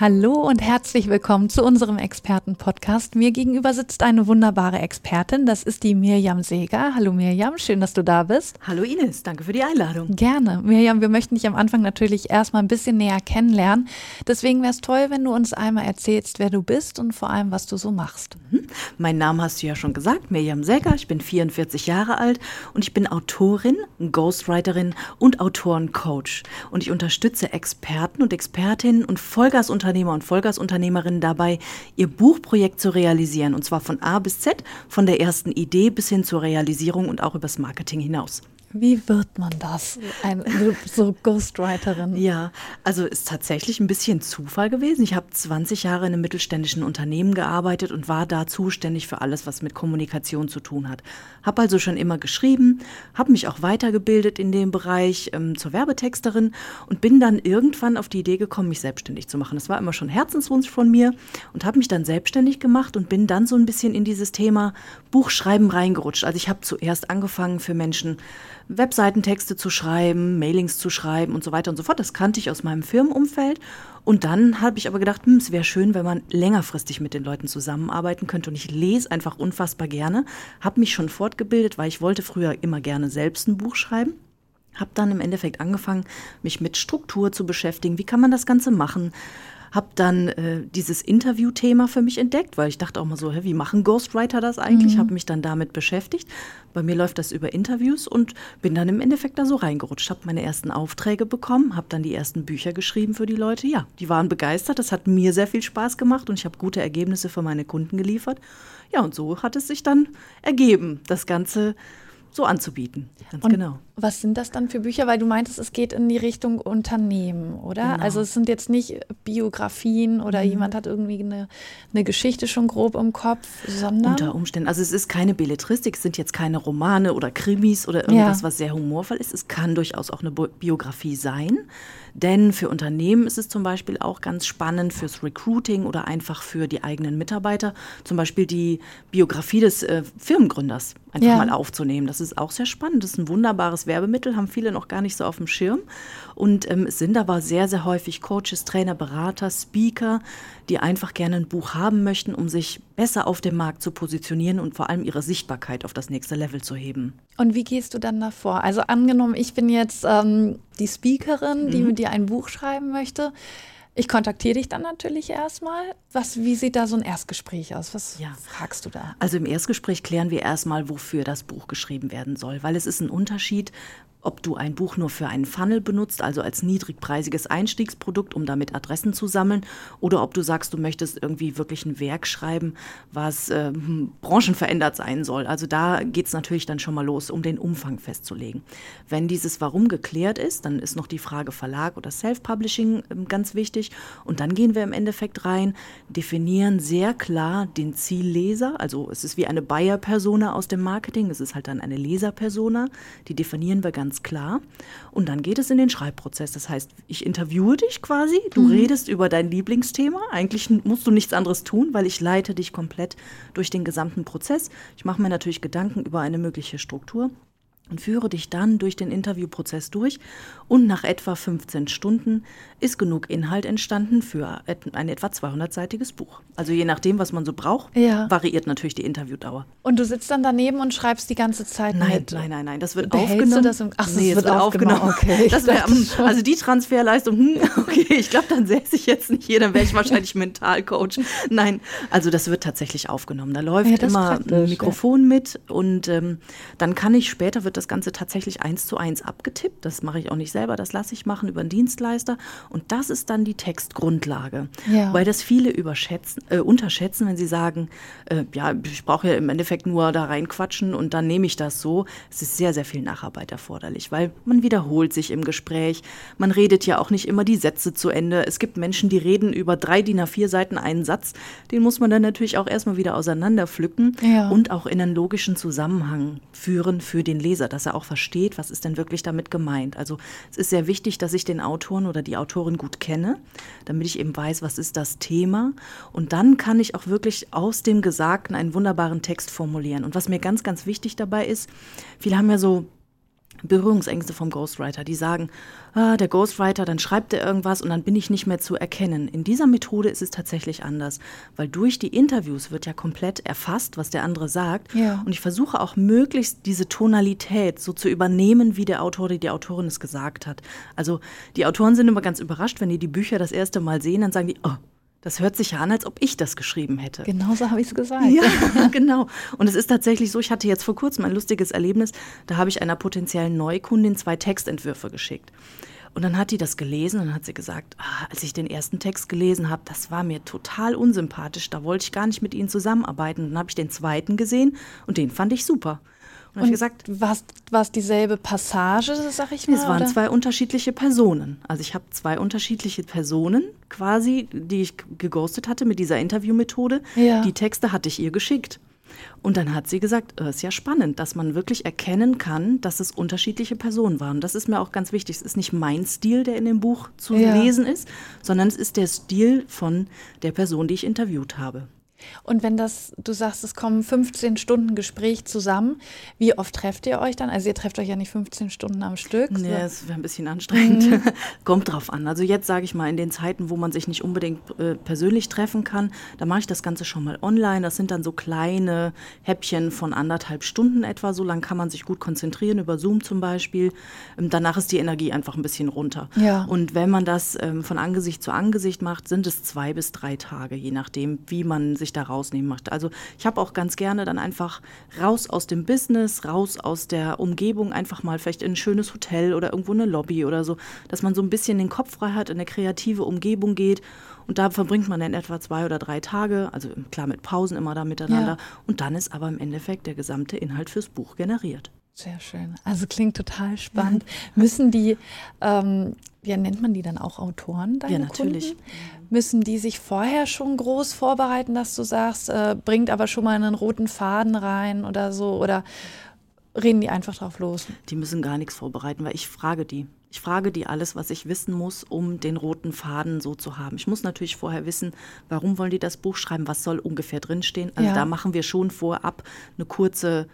Hallo und herzlich willkommen zu unserem Experten-Podcast. Mir gegenüber sitzt eine wunderbare Expertin. Das ist die Mirjam Seeger. Hallo Mirjam, schön, dass du da bist. Hallo Ines, danke für die Einladung. Gerne. Mirjam, wir möchten dich am Anfang natürlich erstmal ein bisschen näher kennenlernen. Deswegen wäre es toll, wenn du uns einmal erzählst, wer du bist und vor allem, was du so machst. Mhm. Mein Name hast du ja schon gesagt, Mirjam Seeger. Ich bin 44 Jahre alt und ich bin Autorin, Ghostwriterin und Autorencoach. Und ich unterstütze Experten und Expertinnen und Vollgasunternehmer Vollgasunternehmer und Vollgasunternehmerinnen dabei, ihr Buchprojekt zu realisieren. Und zwar von A bis Z, von der ersten Idee bis hin zur Realisierung und auch übers Marketing hinaus. Wie wird man das? Ein, so Ghostwriterin? Ja, also ist tatsächlich ein bisschen Zufall gewesen. Ich habe 20 Jahre in einem mittelständischen Unternehmen gearbeitet und war da zuständig für alles, was mit Kommunikation zu tun hat. Habe also schon immer geschrieben, habe mich auch weitergebildet in dem Bereich ähm, zur Werbetexterin und bin dann irgendwann auf die Idee gekommen, mich selbstständig zu machen. Das war immer schon Herzenswunsch von mir und habe mich dann selbstständig gemacht und bin dann so ein bisschen in dieses Thema Buchschreiben reingerutscht. Also ich habe zuerst angefangen für Menschen, Webseitentexte zu schreiben, Mailings zu schreiben und so weiter und so fort. Das kannte ich aus meinem Firmenumfeld. Und dann habe ich aber gedacht, hm, es wäre schön, wenn man längerfristig mit den Leuten zusammenarbeiten könnte. Und ich lese einfach unfassbar gerne, habe mich schon fortgebildet, weil ich wollte früher immer gerne selbst ein Buch schreiben. Habe dann im Endeffekt angefangen, mich mit Struktur zu beschäftigen. Wie kann man das Ganze machen? Habe dann äh, dieses Interview-Thema für mich entdeckt, weil ich dachte auch mal so, hä, wie machen Ghostwriter das eigentlich? Mhm. Habe mich dann damit beschäftigt. Bei mir läuft das über Interviews und bin dann im Endeffekt da so reingerutscht. Habe meine ersten Aufträge bekommen, habe dann die ersten Bücher geschrieben für die Leute. Ja, die waren begeistert. Das hat mir sehr viel Spaß gemacht und ich habe gute Ergebnisse für meine Kunden geliefert. Ja, und so hat es sich dann ergeben, das Ganze so anzubieten. Ganz und genau. Was sind das dann für Bücher? Weil du meintest, es geht in die Richtung Unternehmen, oder? Genau. Also es sind jetzt nicht Biografien oder mhm. jemand hat irgendwie eine, eine Geschichte schon grob im Kopf, sondern. Unter Umständen. Also es ist keine Belletristik, es sind jetzt keine Romane oder Krimis oder irgendwas, ja. was sehr humorvoll ist. Es kann durchaus auch eine Biografie sein. Denn für Unternehmen ist es zum Beispiel auch ganz spannend fürs Recruiting oder einfach für die eigenen Mitarbeiter, zum Beispiel die Biografie des äh, Firmengründers einfach ja. mal aufzunehmen. Das ist auch sehr spannend. Das ist ein wunderbares Werbemittel, haben viele noch gar nicht so auf dem Schirm. Und ähm, es sind aber sehr, sehr häufig Coaches, Trainer, Berater, Speaker, die einfach gerne ein Buch haben möchten, um sich besser auf dem Markt zu positionieren und vor allem ihre Sichtbarkeit auf das nächste Level zu heben. Und wie gehst du dann davor? Also angenommen, ich bin jetzt ähm, die Speakerin, die mhm. mit dir ein Buch schreiben möchte. Ich kontaktiere dich dann natürlich erstmal. Was, wie sieht da so ein Erstgespräch aus? Was ja. fragst du da? Also im Erstgespräch klären wir erstmal, wofür das Buch geschrieben werden soll, weil es ist ein Unterschied, ob du ein Buch nur für einen Funnel benutzt, also als niedrigpreisiges Einstiegsprodukt, um damit Adressen zu sammeln, oder ob du sagst, du möchtest irgendwie wirklich ein Werk schreiben, was äh, branchenverändert sein soll. Also da geht es natürlich dann schon mal los, um den Umfang festzulegen. Wenn dieses Warum geklärt ist, dann ist noch die Frage Verlag oder Self-Publishing äh, ganz wichtig. Und dann gehen wir im Endeffekt rein, definieren sehr klar den Zielleser. Also es ist wie eine Buyer-Persona aus dem Marketing, es ist halt dann eine Leser-Persona. Die definieren wir ganz ganz klar. Und dann geht es in den Schreibprozess. Das heißt, ich interviewe dich quasi, du mhm. redest über dein Lieblingsthema. Eigentlich musst du nichts anderes tun, weil ich leite dich komplett durch den gesamten Prozess. Ich mache mir natürlich Gedanken über eine mögliche Struktur und führe dich dann durch den Interviewprozess durch und nach etwa 15 Stunden ist genug Inhalt entstanden für ein etwa 200-seitiges Buch. Also je nachdem, was man so braucht, ja. variiert natürlich die Interviewdauer. Und du sitzt dann daneben und schreibst die ganze Zeit nein, mit? Nein, nein, nein, das wird Behältst aufgenommen. Du das im, ach, nee, das wird, wird aufgenommen. aufgenommen. Okay, das wär, also die Transferleistung, hm, okay, ich glaube, dann säße ich jetzt nicht hier, dann wäre ich wahrscheinlich Mentalcoach. Nein, also das wird tatsächlich aufgenommen. Da läuft ja, immer ein Mikrofon ja. mit und ähm, dann kann ich später, wird das Ganze tatsächlich eins zu eins abgetippt. Das mache ich auch nicht selber, das lasse ich machen über einen Dienstleister. Und das ist dann die Textgrundlage. Ja. Weil das viele überschätzen, äh, unterschätzen, wenn sie sagen, äh, ja, ich brauche ja im Endeffekt nur da reinquatschen und dann nehme ich das so. Es ist sehr, sehr viel Nacharbeit erforderlich, weil man wiederholt sich im Gespräch. Man redet ja auch nicht immer die Sätze zu Ende. Es gibt Menschen, die reden über drei DIN A4 Seiten einen Satz. Den muss man dann natürlich auch erstmal wieder auseinanderpflücken ja. und auch in einen logischen Zusammenhang führen für den Leser Leser, dass er auch versteht, was ist denn wirklich damit gemeint. Also es ist sehr wichtig, dass ich den Autoren oder die Autorin gut kenne, damit ich eben weiß, was ist das Thema. Und dann kann ich auch wirklich aus dem Gesagten einen wunderbaren Text formulieren. Und was mir ganz, ganz wichtig dabei ist, viele haben ja so Berührungsängste vom Ghostwriter. Die sagen, ah, der Ghostwriter, dann schreibt er irgendwas und dann bin ich nicht mehr zu erkennen. In dieser Methode ist es tatsächlich anders, weil durch die Interviews wird ja komplett erfasst, was der andere sagt. Ja. Und ich versuche auch möglichst diese Tonalität so zu übernehmen, wie der Autor oder die Autorin es gesagt hat. Also die Autoren sind immer ganz überrascht, wenn die die Bücher das erste Mal sehen, dann sagen die, oh, das hört sich ja an, als ob ich das geschrieben hätte. Genauso habe ich es gesagt. Ja, genau. Und es ist tatsächlich so, ich hatte jetzt vor kurzem ein lustiges Erlebnis, da habe ich einer potenziellen Neukundin zwei Textentwürfe geschickt. Und dann hat die das gelesen und hat sie gesagt, ah, als ich den ersten Text gelesen habe, das war mir total unsympathisch, da wollte ich gar nicht mit Ihnen zusammenarbeiten. Und dann habe ich den zweiten gesehen und den fand ich super. Und, und gesagt, war es dieselbe Passage, sag ich mal? Es waren oder? zwei unterschiedliche Personen. Also ich habe zwei unterschiedliche Personen quasi, die ich geghostet hatte mit dieser Interviewmethode. Ja. Die Texte hatte ich ihr geschickt. Und dann hat sie gesagt, es äh, ist ja spannend, dass man wirklich erkennen kann, dass es unterschiedliche Personen waren. Das ist mir auch ganz wichtig. Es ist nicht mein Stil, der in dem Buch zu ja. lesen ist, sondern es ist der Stil von der Person, die ich interviewt habe. Und wenn das, du sagst, es kommen 15 Stunden Gespräch zusammen, wie oft trefft ihr euch dann? Also ihr trefft euch ja nicht 15 Stunden am Stück. Nee, es wäre ein bisschen anstrengend. Mhm. Kommt drauf an. Also jetzt sage ich mal, in den Zeiten, wo man sich nicht unbedingt äh, persönlich treffen kann, da mache ich das Ganze schon mal online. Das sind dann so kleine Häppchen von anderthalb Stunden etwa. So lange kann man sich gut konzentrieren, über Zoom zum Beispiel. Ähm, danach ist die Energie einfach ein bisschen runter. Ja. Und wenn man das ähm, von Angesicht zu Angesicht macht, sind es zwei bis drei Tage, je nachdem, wie man sich da rausnehmen möchte. Also ich habe auch ganz gerne dann einfach raus aus dem Business, raus aus der Umgebung, einfach mal vielleicht in ein schönes Hotel oder irgendwo eine Lobby oder so, dass man so ein bisschen den Kopf frei hat, in eine kreative Umgebung geht. Und da verbringt man dann etwa zwei oder drei Tage, also klar mit Pausen immer da miteinander. Ja. Und dann ist aber im Endeffekt der gesamte Inhalt fürs Buch generiert. Sehr schön. Also klingt total spannend. Müssen die, ähm, wie nennt man die dann auch Autoren? ja, natürlich. Kunden? Müssen die sich vorher schon groß vorbereiten, dass du sagst, äh, bringt aber schon mal einen roten Faden rein oder so? Oder reden die einfach drauf los? Die müssen gar nichts vorbereiten, weil ich frage die. Ich frage die alles, was ich wissen muss, um den roten Faden so zu haben. Ich muss natürlich vorher wissen, warum wollen die das Buch schreiben, was soll ungefähr drinstehen. Also ja. da machen wir schon vorab eine kurze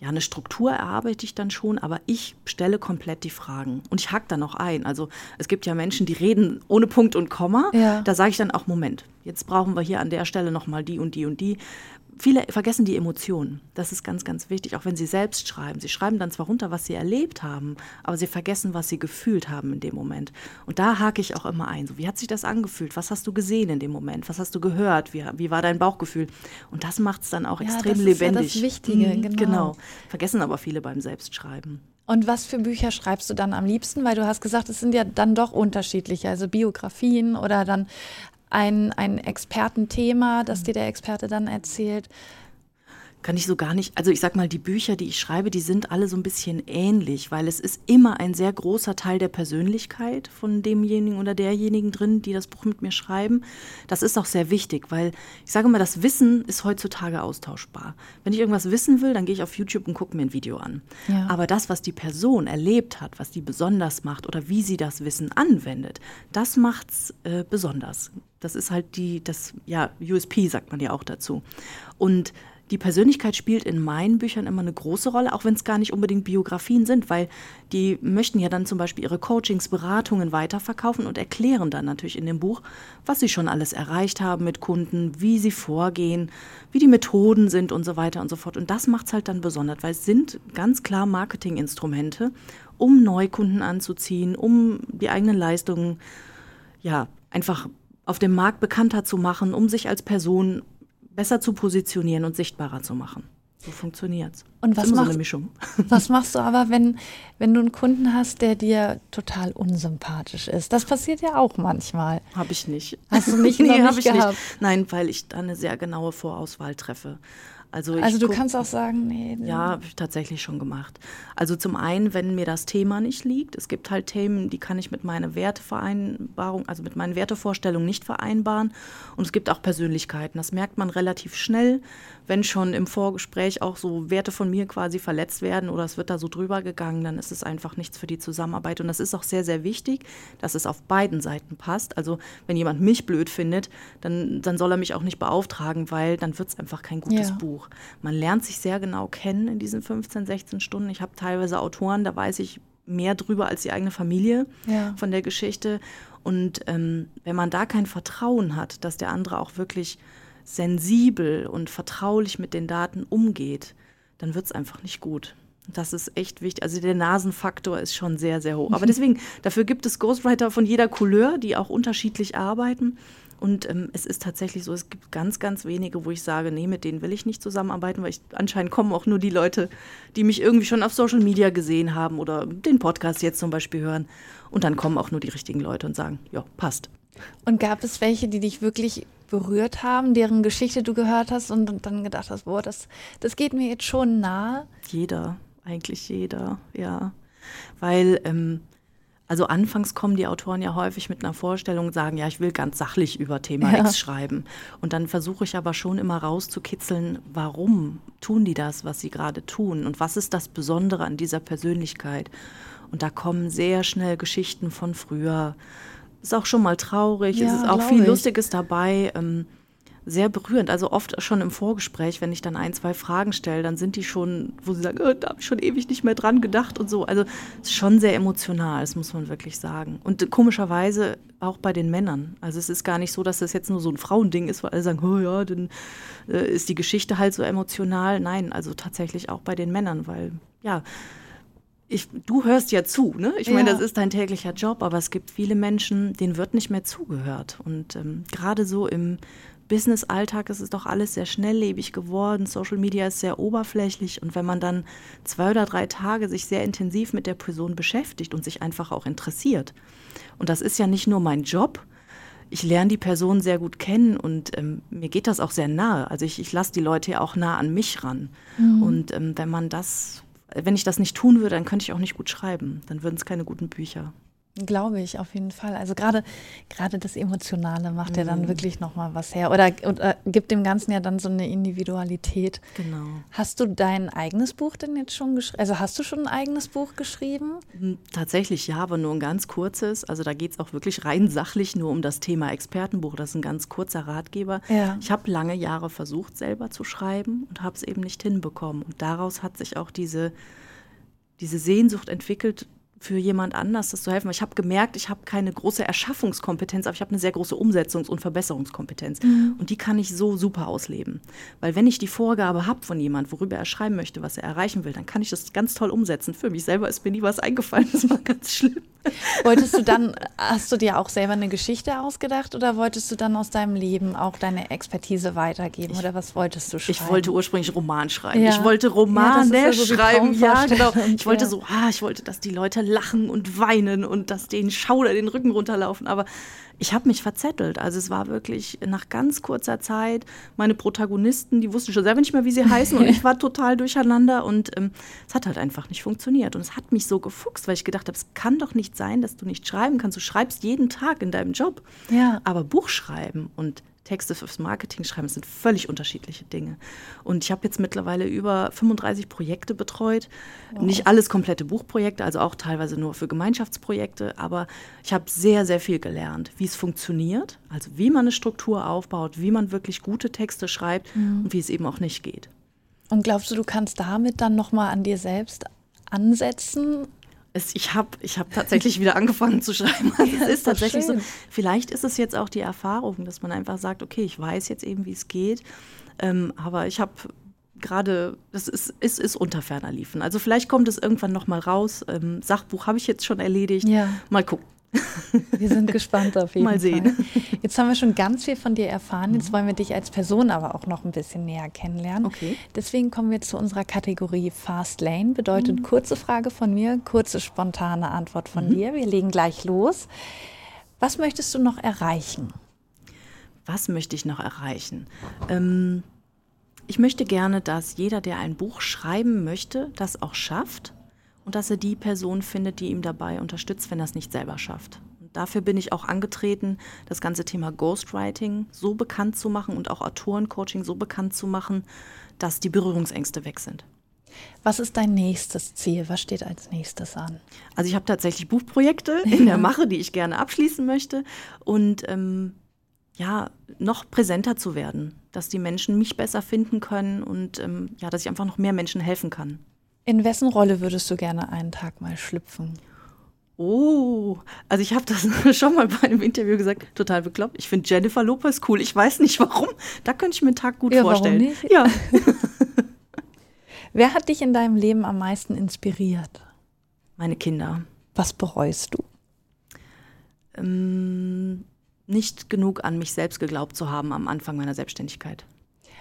ja, eine Struktur erarbeite ich dann schon, aber ich stelle komplett die Fragen und ich hack da noch ein. Also es gibt ja Menschen, die reden ohne Punkt und Komma. Ja. Da sage ich dann auch, Moment, jetzt brauchen wir hier an der Stelle nochmal die und die und die viele vergessen die Emotionen. Das ist ganz, ganz wichtig, auch wenn sie selbst schreiben. Sie schreiben dann zwar runter, was sie erlebt haben, aber sie vergessen, was sie gefühlt haben in dem Moment. Und da hake ich auch immer ein. So, wie hat sich das angefühlt? Was hast du gesehen in dem Moment? Was hast du gehört? Wie, wie war dein Bauchgefühl? Und das macht es dann auch ja, extrem das lebendig. Ist ja das Wichtige, mhm, genau. genau. Vergessen aber viele beim Selbstschreiben. Und was für Bücher schreibst du dann am liebsten? Weil du hast gesagt, es sind ja dann doch unterschiedliche, also Biografien oder dann ein, ein Expertenthema, das dir der Experte dann erzählt? Kann ich so gar nicht, also ich sag mal, die Bücher, die ich schreibe, die sind alle so ein bisschen ähnlich, weil es ist immer ein sehr großer Teil der Persönlichkeit von demjenigen oder derjenigen drin, die das Buch mit mir schreiben. Das ist auch sehr wichtig, weil ich sage mal, das Wissen ist heutzutage austauschbar. Wenn ich irgendwas wissen will, dann gehe ich auf YouTube und gucke mir ein Video an. Ja. Aber das, was die Person erlebt hat, was die besonders macht oder wie sie das Wissen anwendet, das macht's äh, besonders. Das ist halt die, das, ja, USP sagt man ja auch dazu. Und die Persönlichkeit spielt in meinen Büchern immer eine große Rolle, auch wenn es gar nicht unbedingt Biografien sind, weil die möchten ja dann zum Beispiel ihre Coachings, Beratungen weiterverkaufen und erklären dann natürlich in dem Buch, was sie schon alles erreicht haben mit Kunden, wie sie vorgehen, wie die Methoden sind und so weiter und so fort. Und das macht es halt dann besonders, weil es sind ganz klar Marketinginstrumente, um Neukunden anzuziehen, um die eigenen Leistungen ja einfach auf dem Markt bekannter zu machen, um sich als Person besser zu positionieren und sichtbarer zu machen. So funktioniert's. Und was, machst, so Mischung. was machst du aber, wenn, wenn du einen Kunden hast, der dir total unsympathisch ist? Das passiert ja auch manchmal. Habe ich nicht. Hast du nicht, nee, habe ich gehabt? nicht. Nein, weil ich da eine sehr genaue Vorauswahl treffe. Also, also du kannst auch sagen, nee. Ja, habe ich tatsächlich schon gemacht. Also zum einen, wenn mir das Thema nicht liegt, es gibt halt Themen, die kann ich mit meiner Wertevereinbarung, also mit meinen Wertevorstellungen nicht vereinbaren. Und es gibt auch Persönlichkeiten. Das merkt man relativ schnell, wenn schon im Vorgespräch auch so Werte von mir quasi verletzt werden oder es wird da so drüber gegangen, dann ist es einfach nichts für die Zusammenarbeit. Und das ist auch sehr, sehr wichtig, dass es auf beiden Seiten passt. Also wenn jemand mich blöd findet, dann, dann soll er mich auch nicht beauftragen, weil dann wird es einfach kein gutes Ja. Buch. Man lernt sich sehr genau kennen in diesen 15, 16 Stunden. Ich habe teilweise Autoren, da weiß ich mehr drüber als die eigene Familie Ja. von der Geschichte. Und ähm, wenn man da kein Vertrauen hat, dass der andere auch wirklich sensibel und vertraulich mit den Daten umgeht, dann wird es einfach nicht gut. Das ist echt wichtig. Also der Nasenfaktor ist schon sehr, sehr hoch. Aber deswegen, dafür gibt es Ghostwriter von jeder Couleur, die auch unterschiedlich arbeiten. Und ähm, es ist tatsächlich so, es gibt ganz, ganz wenige, wo ich sage, nee, mit denen will ich nicht zusammenarbeiten, weil ich anscheinend kommen auch nur die Leute, die mich irgendwie schon auf Social Media gesehen haben oder den Podcast jetzt zum Beispiel hören. Und dann kommen auch nur die richtigen Leute und sagen, ja, passt. Und gab es welche, die dich wirklich berührt haben, deren Geschichte du gehört hast und, dann gedacht hast, boah, das, das geht mir jetzt schon nahe? Jeder, eigentlich jeder, ja. Weil, ähm, also anfangs kommen die Autoren ja häufig mit einer Vorstellung und sagen, ja, ich will ganz sachlich über Thema Ja. X schreiben. Und dann versuche ich aber schon immer rauszukitzeln, warum tun die das, was sie gerade tun und was ist das Besondere an dieser Persönlichkeit. Und da kommen sehr schnell Geschichten von früher. Ist auch schon mal traurig, Ja, es ist auch viel ich. Lustiges dabei. Ähm, sehr berührend. Also oft schon im Vorgespräch, wenn ich dann ein, zwei Fragen stelle, dann sind die schon, wo sie sagen, oh, da habe ich schon ewig nicht mehr dran gedacht und so. Also es ist schon sehr emotional, das muss man wirklich sagen. Und komischerweise auch bei den Männern. Also es ist gar nicht so, dass das jetzt nur so ein Frauending ist, weil alle sagen, oh ja, dann äh, ist die Geschichte halt so emotional. Nein, also tatsächlich auch bei den Männern, weil ja, ich, du hörst ja zu, ne? Ich meine, Ja. das ist dein täglicher Job, aber es gibt viele Menschen, denen wird nicht mehr zugehört. Und ähm, gerade so im Business-Alltag ist es doch alles sehr schnelllebig geworden. Social Media ist sehr oberflächlich. Und wenn man dann zwei oder drei Tage sich sehr intensiv mit der Person beschäftigt und sich einfach auch interessiert, und das ist ja nicht nur mein Job, ich lerne die Person sehr gut kennen und ähm, mir geht das auch sehr nahe. Also ich, ich lasse die Leute ja auch nah an mich ran. Und ähm, wenn man das, wenn ich das nicht tun würde, dann könnte ich auch nicht gut schreiben. Dann würden es keine guten Bücher. Glaube ich, auf jeden Fall. Also gerade gerade das Emotionale macht ja Mhm. dann wirklich nochmal was her. Oder, oder gibt dem Ganzen ja dann so eine Individualität. Genau. Hast du dein eigenes Buch denn jetzt schon geschrieben? Also hast du schon ein eigenes Buch geschrieben? Hm, Tatsächlich ja, aber nur ein ganz kurzes. Also da geht es auch wirklich rein sachlich nur um das Thema Expertenbuch. Das ist ein ganz kurzer Ratgeber. Ja. Ich habe lange Jahre versucht, selber zu schreiben und habe es eben nicht hinbekommen. Und daraus hat sich auch diese, diese Sehnsucht entwickelt, für jemand anders das zu helfen. Ich habe gemerkt, ich habe keine große Erschaffungskompetenz, aber ich habe eine sehr große Umsetzungs- und Verbesserungskompetenz. Und die kann ich so super ausleben. Weil wenn ich die Vorgabe habe von jemand, worüber er schreiben möchte, was er erreichen will, dann kann ich das ganz toll umsetzen. Für mich selber ist mir nie was eingefallen. Das war ganz schlimm. Wolltest du dann, hast du dir auch selber eine Geschichte ausgedacht oder wolltest du dann aus deinem Leben auch deine Expertise weitergeben oder was wolltest du schreiben? Ich wollte ursprünglich Roman schreiben. Ja. Ich wollte Ja, Romane das ist ja so schreiben. Ja, genau. Ich wollte ja. so, ah, ich wollte, dass die Leute lachen und weinen und dass denen Schauder den Rücken runterlaufen. Aber ich habe mich verzettelt. Also es war wirklich nach ganz kurzer Zeit, meine Protagonisten, die wussten schon selber nicht mehr, wie sie heißen und ich war total durcheinander und ähm, es hat halt einfach nicht funktioniert. Und es hat mich so gefuchst, weil ich gedacht habe, es kann doch nicht sein, dass du nicht schreiben kannst. Du schreibst jeden Tag in deinem Job. Ja. Aber Buch schreiben und Texte fürs Marketing schreiben, sind völlig unterschiedliche Dinge. Und ich habe jetzt mittlerweile über 35 Projekte betreut. Nicht alles komplette Buchprojekte, also auch teilweise nur für Gemeinschaftsprojekte, aber ich habe sehr, sehr viel gelernt, wie es funktioniert, also wie man eine Struktur aufbaut, wie man wirklich gute Texte schreibt und wie es eben auch nicht geht. Und glaubst du, du kannst damit dann nochmal an dir selbst ansetzen? Es, ich habe ich hab tatsächlich wieder angefangen zu schreiben. Also es ist tatsächlich so. Vielleicht ist es jetzt auch die Erfahrung, dass man einfach sagt, okay, ich weiß jetzt eben, wie es geht. Ähm, aber ich habe gerade, das ist, ist, ist unter ferner Liefen. Also vielleicht kommt es irgendwann noch mal raus. Ähm, Sachbuch habe ich jetzt schon erledigt. Ja. Mal gucken. Wir sind gespannt auf jeden Mal sehen. Mhm. Fall. Jetzt haben wir schon ganz viel von dir erfahren. Jetzt wollen wir dich als Person aber auch noch ein bisschen näher kennenlernen. Okay. Deswegen kommen wir zu unserer Kategorie Fast Lane. Mhm. Bedeutet kurze Frage von mir, kurze spontane Antwort Mhm. von dir. Wir legen gleich los. Was möchtest du noch erreichen? Was möchte ich noch erreichen? Ähm, Ich möchte gerne, dass jeder, der ein Buch schreiben möchte, das auch schafft und dass er die Person findet, die ihm dabei unterstützt, wenn er es nicht selber schafft. Und dafür bin ich auch angetreten, das ganze Thema Ghostwriting so bekannt zu machen und auch Autorencoaching so bekannt zu machen, dass die Berührungsängste weg sind. Was ist dein nächstes Ziel? Was steht als nächstes an? Also ich habe tatsächlich Buchprojekte in der Mache, die ich gerne abschließen möchte und ähm, ja, noch präsenter zu werden, dass die Menschen mich besser finden können und ähm, ja, dass ich einfach noch mehr Menschen helfen kann. In wessen Rolle würdest du gerne einen Tag mal schlüpfen? Oh, also ich habe das schon mal bei einem Interview gesagt, total bekloppt. Ich finde Jennifer Lopez cool. Ich weiß nicht warum. Da könnte ich mir einen Tag gut Ja, vorstellen. warum nicht? Ja. Wer hat dich in deinem Leben am meisten inspiriert? Meine Kinder. Was bereust du? Ähm, nicht genug an mich selbst geglaubt zu haben am Anfang meiner Selbstständigkeit.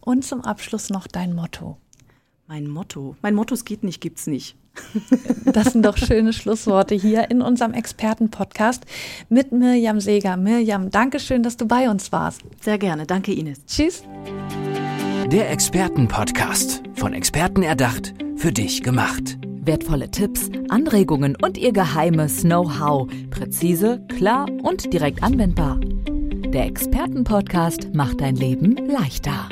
Und zum Abschluss noch dein Motto. Mein Motto. Mein Motto, es geht nicht, gibt's nicht. Das sind doch schöne Schlussworte hier in unserem Expertenpodcast mit Mirjam Seeger. Mirjam, danke schön, dass du bei uns warst. Sehr gerne. Danke, Ines. Tschüss. Der Expertenpodcast. Von Experten erdacht, für dich gemacht. Wertvolle Tipps, Anregungen und ihr geheimes Know-how. Präzise, klar und direkt anwendbar. Der Expertenpodcast macht dein Leben leichter.